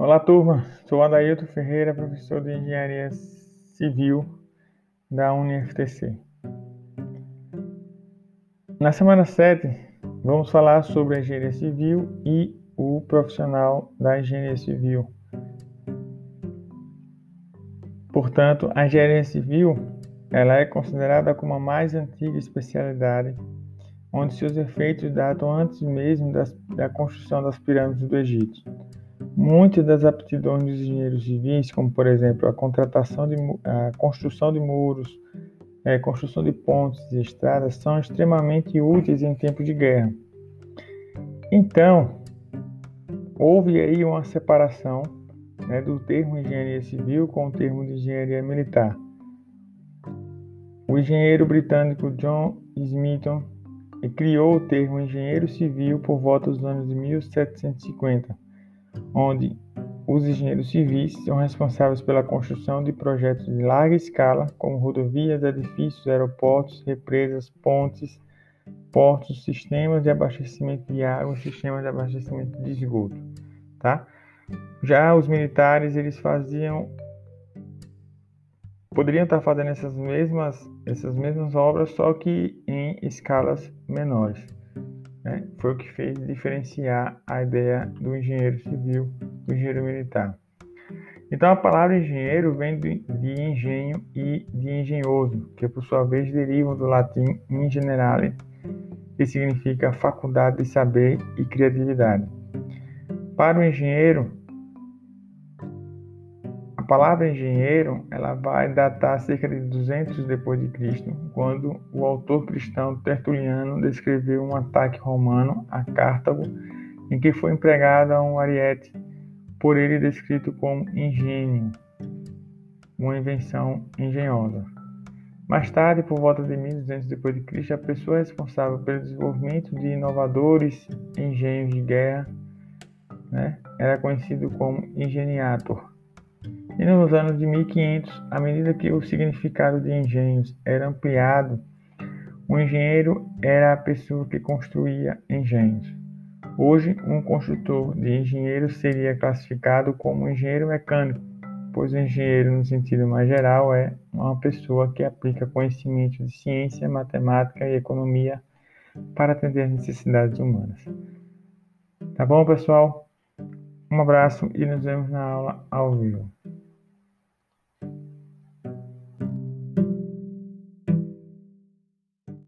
Olá, turma. Sou Adailton Ferreira, professor de Engenharia Civil da UniFTC. Na semana 7, vamos falar sobre a engenharia civil e o profissional da engenharia civil. Portanto, a engenharia civil ela é considerada como a mais antiga especialidade, onde seus efeitos datam antes mesmo das, da construção das pirâmides do Egito. Muitas das aptidões dos engenheiros civis, como por exemplo a contratação de a construção de muros, é, construção de pontes e estradas, são extremamente úteis em tempo de guerra. Então, houve aí uma separação né, do termo engenharia civil com o termo de engenharia militar. O engenheiro britânico John Smithson criou o termo engenheiro civil por volta dos anos de 1750 onde os engenheiros civis são responsáveis pela construção de projetos de larga escala, como rodovias, edifícios, aeroportos, represas, pontes, portos, sistemas de abastecimento de água sistemas de abastecimento de esgoto, tá? Já os militares, eles faziam poderiam estar fazendo essas mesmas essas mesmas obras, só que em escalas menores. Né? Foi o que fez diferenciar a ideia do engenheiro civil do engenheiro militar. Então, a palavra engenheiro vem de, engenho e de engenhoso, que por sua vez derivam do latim in generale, que significa faculdade de saber e criatividade. Para o engenheiro, palavra engenheiro ela vai datar cerca de 200 depois de Cristo, quando o autor cristão Tertuliano descreveu um ataque romano a Cartago, em que foi empregado um ariete, por ele descrito como engenho, uma invenção engenhosa. Mais tarde, por volta de 1200 depois de Cristo, a pessoa responsável pelo desenvolvimento de inovadores engenhos de guerra né, era conhecido como ingeniator. E nos anos de 1500, à medida que o significado de engenhos era ampliado, o engenheiro era a pessoa que construía engenhos. Hoje, um construtor de engenheiro seria classificado como engenheiro mecânico, pois o engenheiro, no sentido mais geral, é uma pessoa que aplica conhecimento de ciência, matemática e economia para atender às necessidades humanas. Tá bom, pessoal? Um abraço e nos vemos na aula ao vivo.